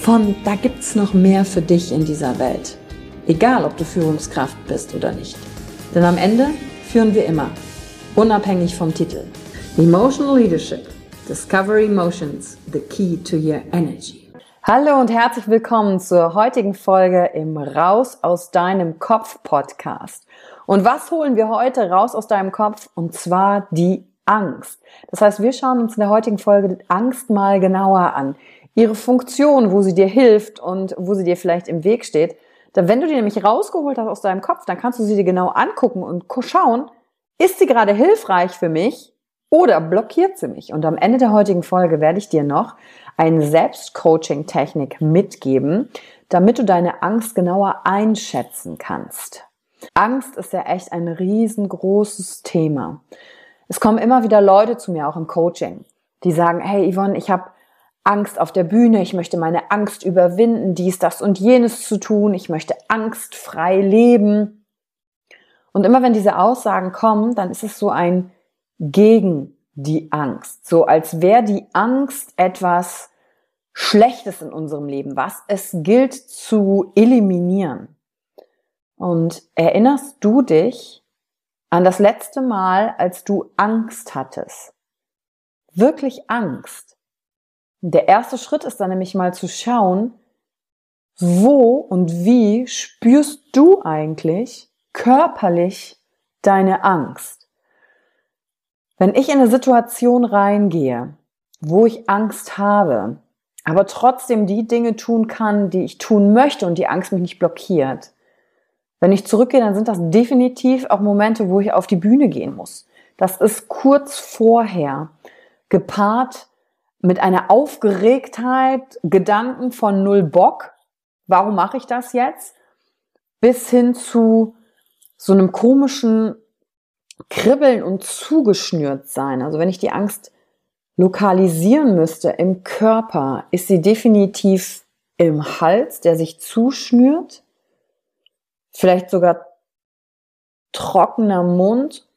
von da gibt's noch mehr für dich in dieser Welt. Egal, ob du Führungskraft bist oder nicht. Denn am Ende führen wir immer, unabhängig vom Titel. Emotional Leadership. Discover Emotions, the key to your energy. Hallo und herzlich willkommen zur heutigen Folge im Raus aus deinem Kopf Podcast. Und was holen wir heute raus aus deinem Kopf? Und zwar die Angst. Das heißt, wir schauen uns in der heutigen Folge Angst mal genauer an ihre Funktion, wo sie dir hilft und wo sie dir vielleicht im Weg steht. Dann, wenn du die nämlich rausgeholt hast aus deinem Kopf, dann kannst du sie dir genau angucken und schauen, ist sie gerade hilfreich für mich oder blockiert sie mich? Und am Ende der heutigen Folge werde ich dir noch eine Selbstcoaching-Technik mitgeben, damit du deine Angst genauer einschätzen kannst. Angst ist ja echt ein riesengroßes Thema. Es kommen immer wieder Leute zu mir, auch im Coaching, die sagen, hey Yvonne, ich habe Angst auf der Bühne, ich möchte meine Angst überwinden, dies, das und jenes zu tun, ich möchte angstfrei leben. Und immer wenn diese Aussagen kommen, dann ist es so ein gegen die Angst, so als wäre die Angst etwas Schlechtes in unserem Leben, was es gilt zu eliminieren. Und erinnerst du dich an das letzte Mal, als du Angst hattest? Wirklich Angst. Der erste Schritt ist dann nämlich mal zu schauen, wo und wie spürst du eigentlich körperlich deine Angst? Wenn ich in eine Situation reingehe, wo ich Angst habe, aber trotzdem die Dinge tun kann, die ich tun möchte und die Angst mich nicht blockiert. Wenn ich zurückgehe, dann sind das definitiv auch Momente, wo ich auf die Bühne gehen muss. Das ist kurz vorher, gepaart mit einer Aufgeregtheit, Gedanken von null Bock, warum mache ich das jetzt, bis hin zu so einem komischen Kribbeln und zugeschnürt sein. Also wenn ich die Angst lokalisieren müsste im Körper, ist sie definitiv im Hals, der sich zuschnürt, vielleicht sogar trockener Mund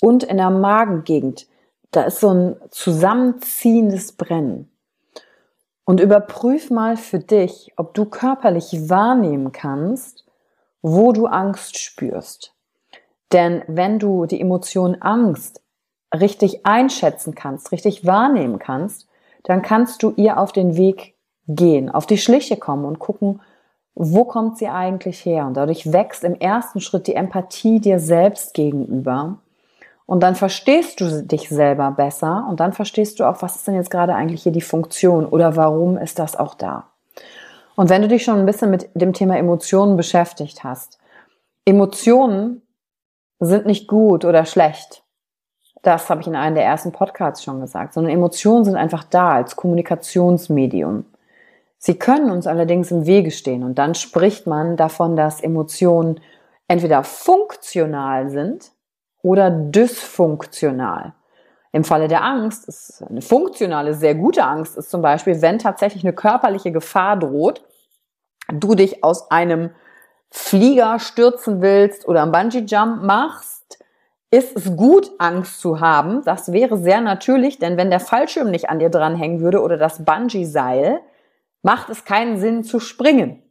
und in der Magengegend da ist so ein zusammenziehendes Brennen. Und überprüf mal für dich, ob du körperlich wahrnehmen kannst, wo du Angst spürst. Denn wenn du die Emotion Angst richtig einschätzen kannst, richtig wahrnehmen kannst, dann kannst du ihr auf den Weg gehen, auf die Schliche kommen und gucken, wo kommt sie eigentlich her? Und dadurch wächst im ersten Schritt die Empathie dir selbst gegenüber und dann verstehst du dich selber besser und dann verstehst du auch, was ist denn jetzt gerade eigentlich hier die Funktion oder warum ist das auch da. Und wenn du dich schon ein bisschen mit dem Thema Emotionen beschäftigt hast, Emotionen sind nicht gut oder schlecht. Das habe ich in einem der ersten Podcasts schon gesagt, sondern Emotionen sind einfach da als Kommunikationsmedium. Sie können uns allerdings im Wege stehen und dann spricht man davon, dass Emotionen entweder funktional sind, oder dysfunktional. Im Falle der Angst ist eine funktionale, sehr gute Angst ist zum Beispiel, wenn tatsächlich eine körperliche Gefahr droht, du dich aus einem Flieger stürzen willst oder einen Bungee-Jump machst, ist es gut, Angst zu haben. Das wäre sehr natürlich, denn wenn der Fallschirm nicht an dir dranhängen würde oder das Bungee-Seil, macht es keinen Sinn zu springen.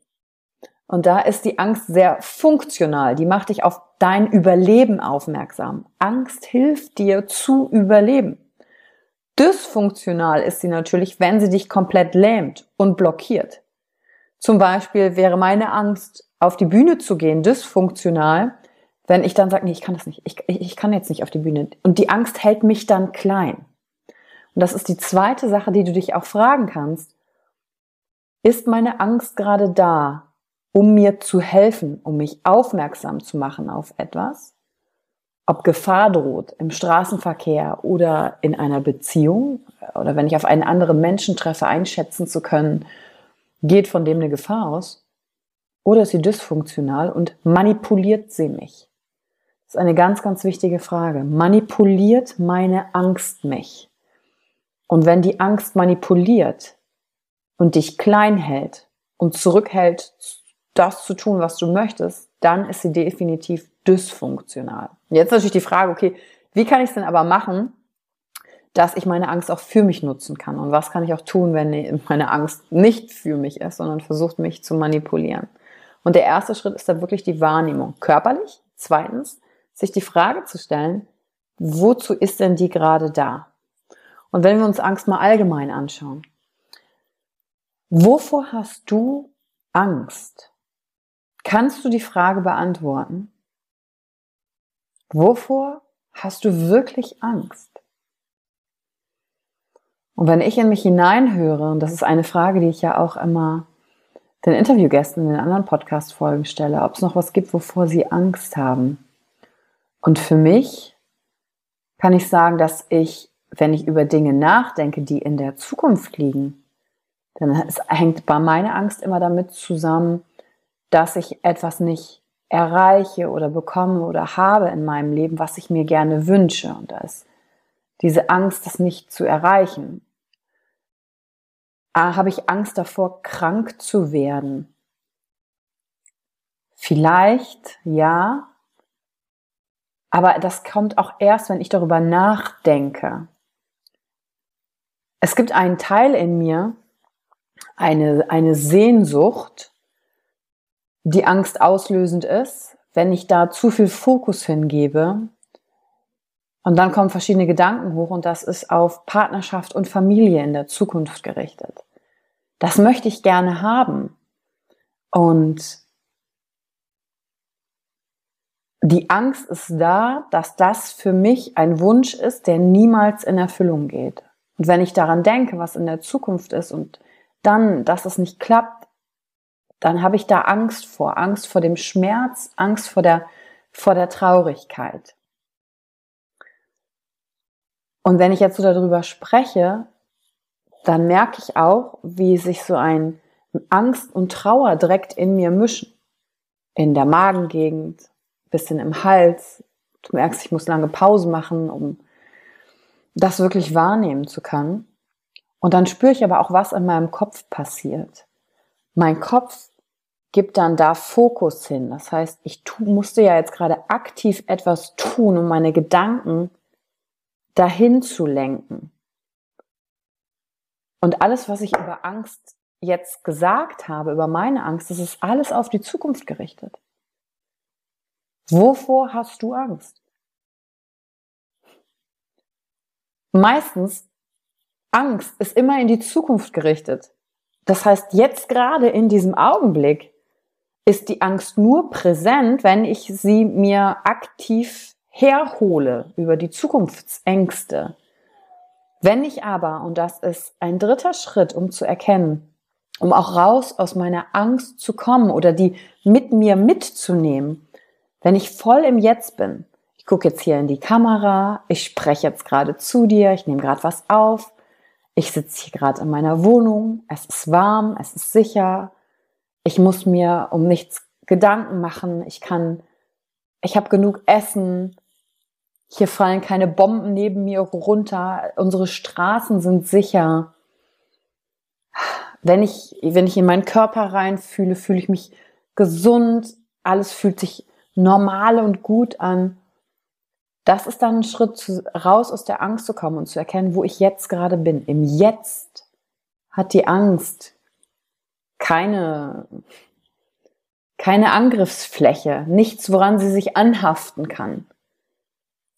Und da ist die Angst sehr funktional. Die macht dich auf dein Überleben aufmerksam. Angst hilft dir zu überleben. Dysfunktional ist sie natürlich, wenn sie dich komplett lähmt und blockiert. Zum Beispiel wäre meine Angst, auf die Bühne zu gehen, dysfunktional, wenn ich dann sage, nee, ich kann das nicht, ich, ich kann jetzt nicht auf die Bühne. Und die Angst hält mich dann klein. Und das ist die zweite Sache, die du dich auch fragen kannst. Ist meine Angst gerade da, um mir zu helfen, um mich aufmerksam zu machen auf etwas? Ob Gefahr droht im Straßenverkehr oder in einer Beziehung oder wenn ich auf einen anderen Menschen treffe, einschätzen zu können, geht von dem eine Gefahr aus? Oder ist sie dysfunktional und manipuliert sie mich? Das ist eine ganz, ganz wichtige Frage. Manipuliert meine Angst mich? Und wenn die Angst manipuliert und dich klein hält und zurückhält, das zu tun, was du möchtest, dann ist sie definitiv dysfunktional. Jetzt natürlich die Frage, okay, wie kann ich es denn aber machen, dass ich meine Angst auch für mich nutzen kann? Und was kann ich auch tun, wenn meine Angst nicht für mich ist, sondern versucht, mich zu manipulieren? Und der erste Schritt ist da wirklich die Wahrnehmung. Körperlich. Zweitens, sich die Frage zu stellen, wozu ist denn die gerade da? Und wenn wir uns Angst mal allgemein anschauen, wovor hast du Angst? Kannst du die Frage beantworten? Wovor hast du wirklich Angst? Und wenn ich in mich hineinhöre, und das ist eine Frage, die ich ja auch immer den Interviewgästen in den anderen Podcast-Folgen stelle, ob es noch was gibt, wovor sie Angst haben. Und für mich kann ich sagen, dass ich, wenn ich über Dinge nachdenke, die in der Zukunft liegen, dann hängt bei meiner Angst immer damit zusammen, dass ich etwas nicht erreiche oder bekomme oder habe in meinem Leben, was ich mir gerne wünsche. Und da ist diese Angst, das nicht zu erreichen. Ah, habe ich Angst davor, krank zu werden? Vielleicht, ja. Aber das kommt auch erst, wenn ich darüber nachdenke. Es gibt einen Teil in mir, eine, eine Sehnsucht, die Angst auslösend ist, wenn ich da zu viel Fokus hingebe. Und dann kommen verschiedene Gedanken hoch und das ist auf Partnerschaft und Familie in der Zukunft gerichtet. Das möchte ich gerne haben. Und die Angst ist da, dass das für mich ein Wunsch ist, der niemals in Erfüllung geht. Und wenn ich daran denke, was in der Zukunft ist und dann, dass es nicht klappt, dann habe ich da Angst vor, Angst vor dem Schmerz, Angst vor der, vor der Traurigkeit. Und wenn ich jetzt so darüber spreche, dann merke ich auch, wie sich so ein Angst und Trauer direkt in mir mischen. In der Magengegend, bisschen im Hals. Du merkst, ich muss lange Pause machen, um das wirklich wahrnehmen zu können. Und dann spüre ich aber auch, was in meinem Kopf passiert. Mein Kopf gib dann da Fokus hin. Das heißt, ich tu, musste ja jetzt gerade aktiv etwas tun, um meine Gedanken dahin zu lenken. Und alles, was ich über Angst jetzt gesagt habe, über meine Angst, das ist alles auf die Zukunft gerichtet. Wovor hast du Angst? Meistens, Angst ist immer in die Zukunft gerichtet. Das heißt, jetzt gerade in diesem Augenblick ist die Angst nur präsent, wenn ich sie mir aktiv herhole über die Zukunftsängste. Wenn ich aber, und das ist ein dritter Schritt, um zu erkennen, um auch raus aus meiner Angst zu kommen oder die mit mir mitzunehmen, wenn ich voll im Jetzt bin, ich gucke jetzt hier in die Kamera, ich spreche jetzt gerade zu dir, ich nehme gerade was auf, ich sitze hier gerade in meiner Wohnung, es ist warm, es ist sicher, ich muss mir um nichts Gedanken machen. Ich kann, ich habe genug Essen. Hier fallen keine Bomben neben mir runter. Unsere Straßen sind sicher. Wenn ich, wenn ich in meinen Körper reinfühle, fühle ich mich gesund. alles fühlt sich normal und gut an. Das ist dann ein Schritt zu, raus aus der Angst zu kommen und zu erkennen, wo ich jetzt gerade bin. Im Jetzt hat die Angst keine, keine Angriffsfläche, nichts, woran sie sich anhaften kann.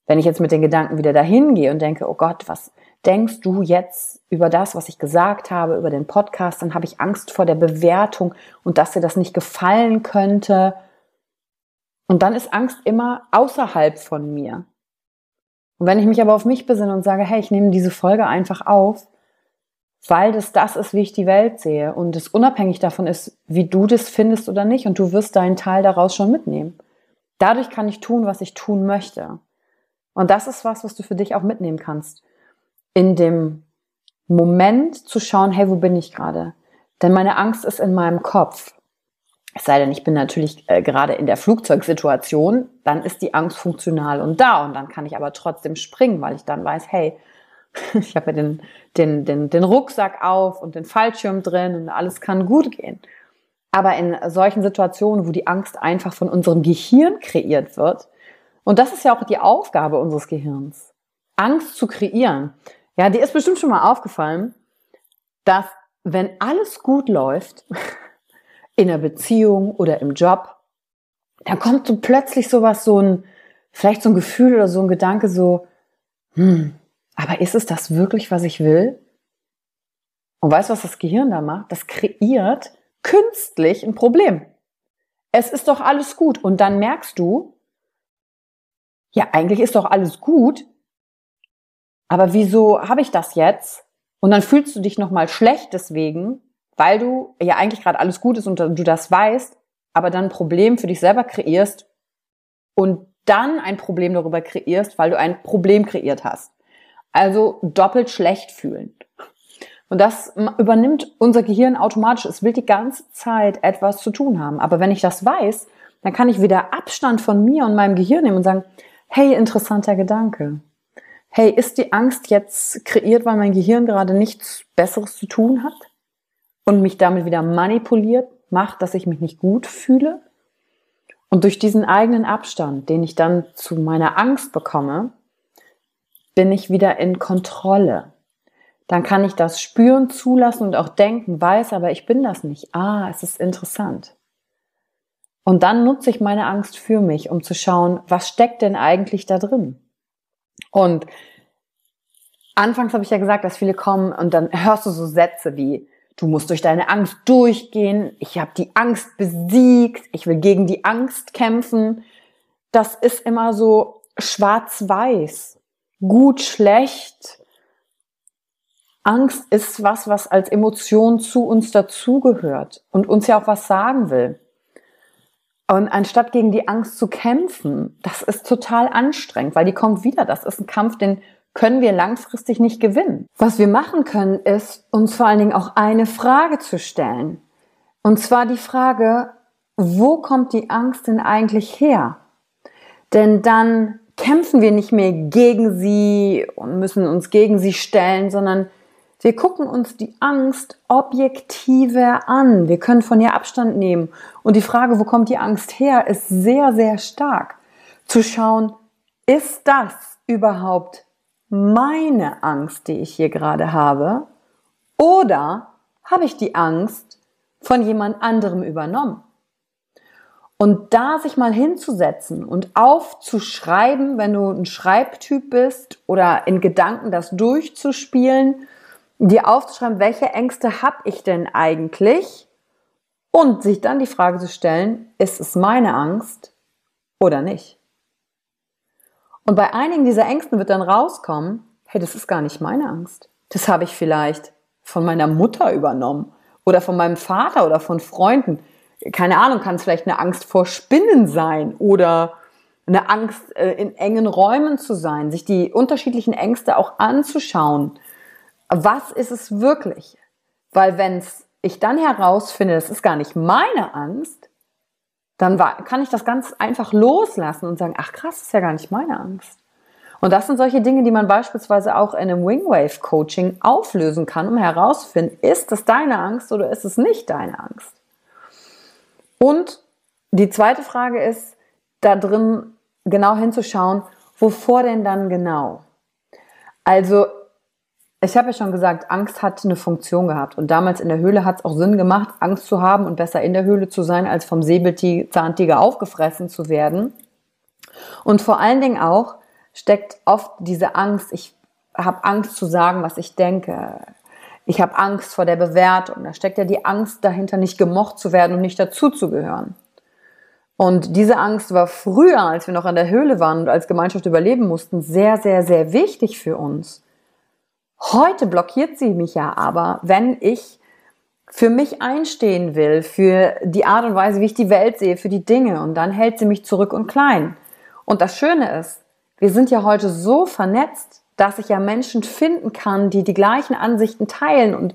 Wenn ich jetzt mit den Gedanken wieder dahin gehe und denke, oh Gott, was denkst du jetzt über das, was ich gesagt habe, über den Podcast, dann habe ich Angst vor der Bewertung und dass dir das nicht gefallen könnte. Und dann ist Angst immer außerhalb von mir. Und wenn ich mich aber auf mich besinne und sage, hey, ich nehme diese Folge einfach auf, weil das das ist, wie ich die Welt sehe und es unabhängig davon ist, wie du das findest oder nicht und du wirst deinen Teil daraus schon mitnehmen. Dadurch kann ich tun, was ich tun möchte. Und das ist was, was du für dich auch mitnehmen kannst. In dem Moment zu schauen, hey, wo bin ich gerade? Denn meine Angst ist in meinem Kopf. Es sei denn, ich bin natürlich äh, gerade in der Flugzeugsituation, dann ist die Angst funktional und da und dann kann ich aber trotzdem springen, weil ich dann weiß, hey, ich habe ja den, den, den, den Rucksack auf und den Fallschirm drin und alles kann gut gehen. Aber in solchen Situationen, wo die Angst einfach von unserem Gehirn kreiert wird, und das ist ja auch die Aufgabe unseres Gehirns, Angst zu kreieren. Ja, dir ist bestimmt schon mal aufgefallen, dass wenn alles gut läuft, in der Beziehung oder im Job, dann kommt so plötzlich sowas, so ein, vielleicht so ein Gefühl oder so ein Gedanke, so, hm, aber ist es das wirklich, was ich will? Und weißt du, was das Gehirn da macht? Das kreiert künstlich ein Problem. Es ist doch alles gut. Und dann merkst du, ja, eigentlich ist doch alles gut. Aber wieso habe ich das jetzt? Und dann fühlst du dich nochmal schlecht deswegen, weil du ja eigentlich gerade alles gut ist und du das weißt, aber dann ein Problem für dich selber kreierst und dann ein Problem darüber kreierst, weil du ein Problem kreiert hast. Also doppelt schlecht fühlen. Und das übernimmt unser Gehirn automatisch. Es will die ganze Zeit etwas zu tun haben. Aber wenn ich das weiß, dann kann ich wieder Abstand von mir und meinem Gehirn nehmen und sagen, hey, interessanter Gedanke. Hey, ist die Angst jetzt kreiert, weil mein Gehirn gerade nichts Besseres zu tun hat? und mich damit wieder manipuliert macht, dass ich mich nicht gut fühle. Und durch diesen eigenen Abstand, den ich dann zu meiner Angst bekomme, bin ich wieder in Kontrolle. Dann kann ich das spüren, zulassen und auch denken, weiß, aber ich bin das nicht. Ah, es ist interessant. Und dann nutze ich meine Angst für mich, um zu schauen, was steckt denn eigentlich da drin? Und anfangs habe ich ja gesagt, dass viele kommen und dann hörst du so Sätze wie, Du musst durch deine Angst durchgehen. Ich habe die Angst besiegt. Ich will gegen die Angst kämpfen. Das ist immer so schwarz-weiß. Gut, schlecht. Angst ist was, was als Emotion zu uns dazugehört und uns ja auch was sagen will. Und anstatt gegen die Angst zu kämpfen, das ist total anstrengend, weil die kommt wieder. Das ist ein Kampf, den können wir langfristig nicht gewinnen. Was wir machen können, ist uns vor allen Dingen auch eine Frage zu stellen. Und zwar die Frage, wo kommt die Angst denn eigentlich her? Denn dann kämpfen wir nicht mehr gegen sie und müssen uns gegen sie stellen, sondern wir gucken uns die Angst objektiver an. Wir können von ihr Abstand nehmen. Und die Frage, wo kommt die Angst her, ist sehr, sehr stark. Zu schauen, ist das überhaupt meine Angst, die ich hier gerade habe? Oder habe ich die Angst von jemand anderem übernommen? Und da sich mal hinzusetzen und aufzuschreiben, wenn du ein Schreibtyp bist oder in Gedanken das durchzuspielen, dir aufzuschreiben, welche Ängste habe ich denn eigentlich? Und sich dann die Frage zu stellen, ist es meine Angst oder nicht? Und bei einigen dieser Ängsten wird dann rauskommen, hey, das ist gar nicht meine Angst. Das habe ich vielleicht von meiner Mutter übernommen oder von meinem Vater oder von Freunden. Keine Ahnung, kann es vielleicht eine Angst vor Spinnen sein oder eine Angst, äh, in engen Räumen zu sein, sich die unterschiedlichen Ängste auch anzuschauen. Was ist es wirklich? Weil wenn ich dann herausfinde, das ist gar nicht meine Angst, dann kann ich das ganz einfach loslassen und sagen, ach krass, das ist ja gar nicht meine Angst. Und das sind solche Dinge, die man beispielsweise auch in einem Wingwave Coaching auflösen kann, um herauszufinden, ist es deine Angst oder ist es nicht deine Angst? Und die zweite Frage ist, da drin genau hinzuschauen, wovor denn dann genau? Also, ich habe ja schon gesagt, Angst hat eine Funktion gehabt. Und damals in der Höhle hat es auch Sinn gemacht, Angst zu haben und besser in der Höhle zu sein, als vom Säbelzahntiger aufgefressen zu werden. Und vor allen Dingen auch steckt oft diese Angst, ich habe Angst zu sagen, was ich denke. Ich habe Angst vor der Bewertung. Da steckt ja die Angst dahinter, nicht gemocht zu werden und nicht dazuzugehören. Und diese Angst war früher, als wir noch in der Höhle waren und als Gemeinschaft überleben mussten, sehr, sehr, sehr wichtig für uns. Heute blockiert sie mich ja aber, wenn ich für mich einstehen will, für die Art und Weise, wie ich die Welt sehe, für die Dinge. Und dann hält sie mich zurück und klein. Und das Schöne ist, wir sind ja heute so vernetzt, dass ich ja Menschen finden kann, die die gleichen Ansichten teilen und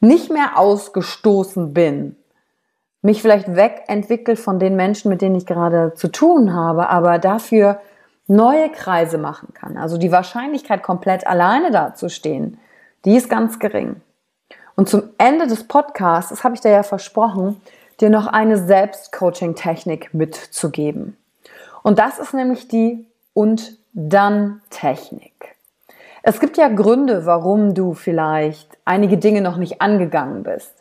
nicht mehr ausgestoßen bin. Mich vielleicht wegentwickelt von den Menschen, mit denen ich gerade zu tun habe, aber dafür neue Kreise machen kann. Also die Wahrscheinlichkeit, komplett alleine dazustehen, die ist ganz gering. Und zum Ende des Podcasts, das habe ich dir ja versprochen, dir noch eine Selbstcoaching-Technik mitzugeben. Und das ist nämlich die und dann Technik. Es gibt ja Gründe, warum du vielleicht einige Dinge noch nicht angegangen bist.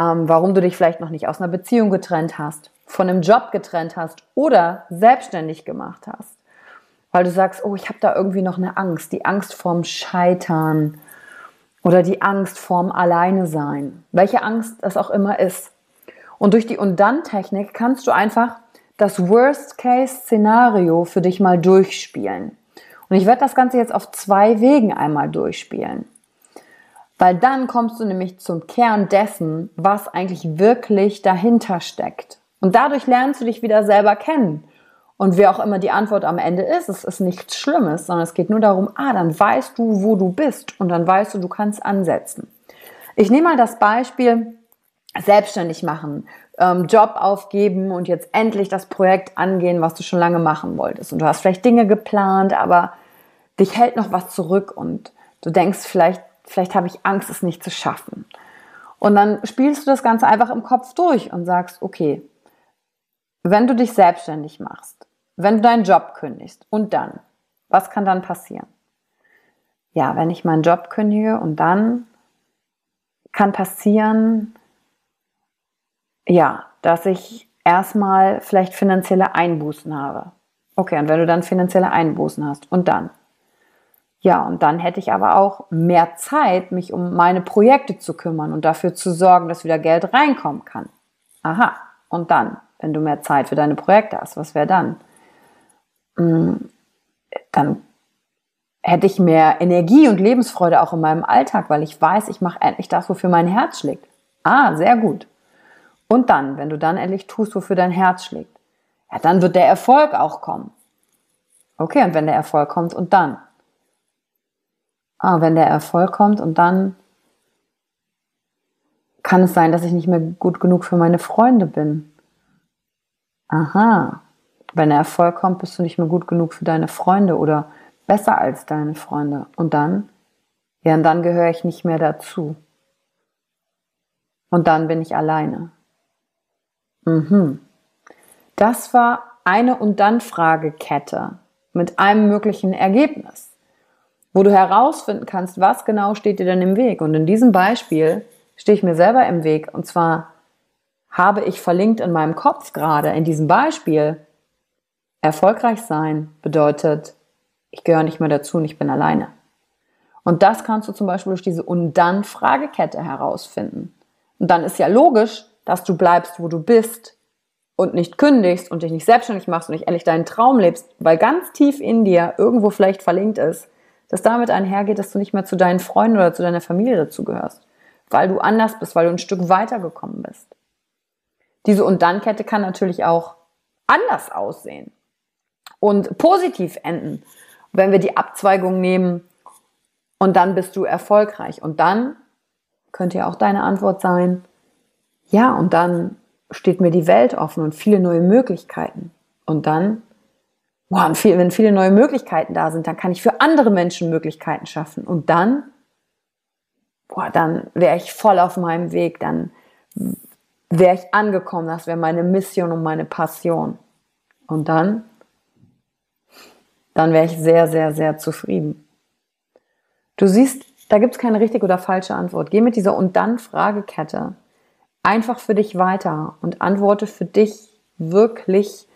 Ähm, warum du dich vielleicht noch nicht aus einer Beziehung getrennt hast, von einem Job getrennt hast oder selbstständig gemacht hast. Weil du sagst, oh, ich habe da irgendwie noch eine Angst, die Angst vorm Scheitern oder die Angst vorm Alleine sein. Welche Angst es auch immer ist. Und durch die Und-Dann-Technik kannst du einfach das Worst-Case-Szenario für dich mal durchspielen. Und ich werde das Ganze jetzt auf zwei Wegen einmal durchspielen. Weil dann kommst du nämlich zum Kern dessen, was eigentlich wirklich dahinter steckt. Und dadurch lernst du dich wieder selber kennen. Und wer auch immer die Antwort am Ende ist, es ist nichts Schlimmes, sondern es geht nur darum, ah, dann weißt du, wo du bist und dann weißt du, du kannst ansetzen. Ich nehme mal das Beispiel selbstständig machen, ähm, Job aufgeben und jetzt endlich das Projekt angehen, was du schon lange machen wolltest. Und du hast vielleicht Dinge geplant, aber dich hält noch was zurück und du denkst vielleicht, vielleicht habe ich Angst, es nicht zu schaffen. Und dann spielst du das Ganze einfach im Kopf durch und sagst, okay, wenn du dich selbstständig machst, wenn du deinen Job kündigst und dann, was kann dann passieren? Ja, wenn ich meinen Job kündige und dann kann passieren, ja, dass ich erstmal vielleicht finanzielle Einbußen habe. Okay, und wenn du dann finanzielle Einbußen hast und dann? Ja, und dann hätte ich aber auch mehr Zeit, mich um meine Projekte zu kümmern und dafür zu sorgen, dass wieder Geld reinkommen kann. Aha, und dann, wenn du mehr Zeit für deine Projekte hast, was wäre dann? Hm, dann hätte ich mehr Energie und Lebensfreude auch in meinem Alltag, weil ich weiß, ich mache endlich das, wofür mein Herz schlägt. Ah, sehr gut. Und dann, wenn du dann endlich tust, wofür dein Herz schlägt, ja, dann wird der Erfolg auch kommen. Okay, und wenn der Erfolg kommt und dann? Ah, wenn der Erfolg kommt und dann kann es sein, dass ich nicht mehr gut genug für meine Freunde bin. Aha. Wenn der Erfolg kommt, bist du nicht mehr gut genug für deine Freunde oder besser als deine Freunde. Und dann? Ja, und dann gehöre ich nicht mehr dazu. Und dann bin ich alleine. Mhm. Das war eine und dann Fragekette mit einem möglichen Ergebnis, wo du herausfinden kannst, was genau steht dir denn im Weg. Und in diesem Beispiel stehe ich mir selber im Weg. Und zwar habe ich verlinkt in meinem Kopf gerade in diesem Beispiel, erfolgreich sein bedeutet, ich gehöre nicht mehr dazu und ich bin alleine. Und das kannst du zum Beispiel durch diese und dann Fragekette herausfinden. Und dann ist ja logisch, dass du bleibst, wo du bist und nicht kündigst und dich nicht selbstständig machst und nicht endlich deinen Traum lebst, weil ganz tief in dir irgendwo vielleicht verlinkt ist, dass damit einhergeht, dass du nicht mehr zu deinen Freunden oder zu deiner Familie dazugehörst, weil du anders bist, weil du ein Stück weitergekommen bist. Diese und dann Kette kann natürlich auch anders aussehen und positiv enden, wenn wir die Abzweigung nehmen und dann bist du erfolgreich und dann könnte ja auch deine Antwort sein, ja, und dann steht mir die Welt offen und viele neue Möglichkeiten. Und dann, boah, und viel, wenn viele neue Möglichkeiten da sind, dann kann ich für andere Menschen Möglichkeiten schaffen. Und dann, boah, dann wäre ich voll auf meinem Weg. Dann wäre ich angekommen, das wäre meine Mission und meine Passion. Und dann, dann wäre ich sehr, sehr, sehr zufrieden. Du siehst, da gibt es keine richtige oder falsche Antwort. Geh mit dieser und dann Fragekette einfach für dich weiter und antworte für dich wirklich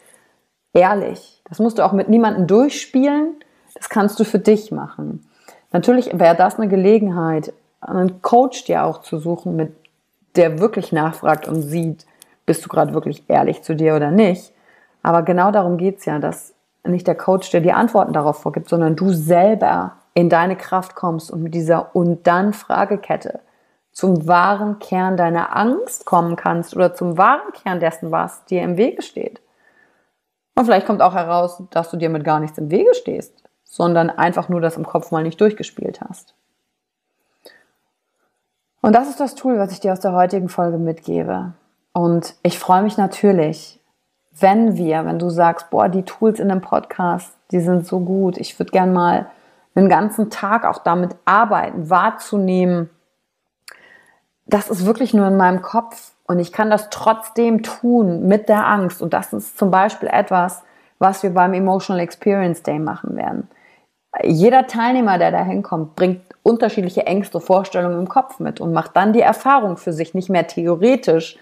ehrlich. Das musst du auch mit niemandem durchspielen. Das kannst du für dich machen. Natürlich wäre das eine Gelegenheit, einen Coach dir auch zu suchen, mit der wirklich nachfragt und sieht, bist du gerade wirklich ehrlich zu dir oder nicht. Aber genau darum geht's ja, dass nicht der Coach dir die Antworten darauf vorgibt, sondern du selber in deine Kraft kommst und mit dieser und dann Fragekette zum wahren Kern deiner Angst kommen kannst oder zum wahren Kern dessen, was dir im Wege steht. Und vielleicht kommt auch heraus, dass du dir mit gar nichts im Wege stehst, sondern einfach nur das im Kopf mal nicht durchgespielt hast. Und das ist das Tool, was ich dir aus der heutigen Folge mitgebe. Und ich freue mich natürlich, wenn wir, wenn du sagst, boah, die Tools in dem Podcast, die sind so gut. Ich würde gern mal einen ganzen Tag auch damit arbeiten, wahrzunehmen. Das ist wirklich nur in meinem Kopf und ich kann das trotzdem tun mit der Angst. Und das ist zum Beispiel etwas, was wir beim Emotional Experience Day machen werden. Jeder Teilnehmer, der da hinkommt, bringt unterschiedliche Ängste, Vorstellungen im Kopf mit und macht dann die Erfahrung für sich, nicht mehr theoretisch,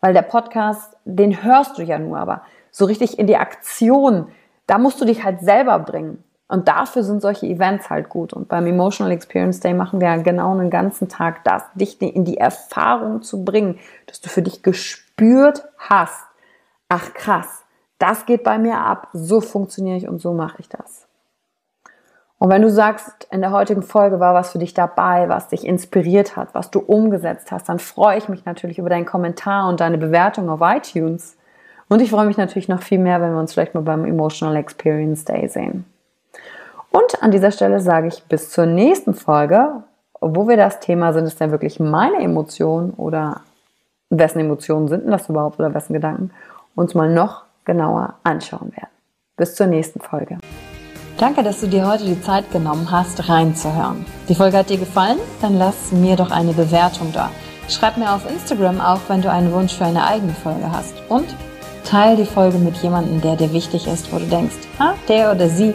weil der Podcast, den hörst du ja nur, aber so richtig in die Aktion, da musst du dich halt selber bringen. Und dafür sind solche Events halt gut. Und beim Emotional Experience Day machen wir ja genau einen ganzen Tag das, dich in die Erfahrung zu bringen, dass du für dich gespürt hast. Ach krass, das geht bei mir ab. So funktioniere ich und so mache ich das. Und wenn du sagst, in der heutigen Folge war was für dich dabei, was dich inspiriert hat, was du umgesetzt hast, dann freue ich mich natürlich über deinen Kommentar und deine Bewertung auf iTunes. Und ich freue mich natürlich noch viel mehr, wenn wir uns vielleicht mal beim Emotional Experience Day sehen. Und an dieser Stelle sage ich bis zur nächsten Folge, wo wir das Thema, sind es denn wirklich meine Emotionen oder wessen Emotionen sind denn das überhaupt oder wessen Gedanken, uns mal noch genauer anschauen werden. Bis zur nächsten Folge. Danke, dass du dir heute die Zeit genommen hast, reinzuhören. Die Folge hat dir gefallen? Dann lass mir doch eine Bewertung da. Schreib mir auf Instagram auch, wenn du einen Wunsch für eine eigene Folge hast. Und teile die Folge mit jemandem, der dir wichtig ist, wo du denkst, ah, der oder sie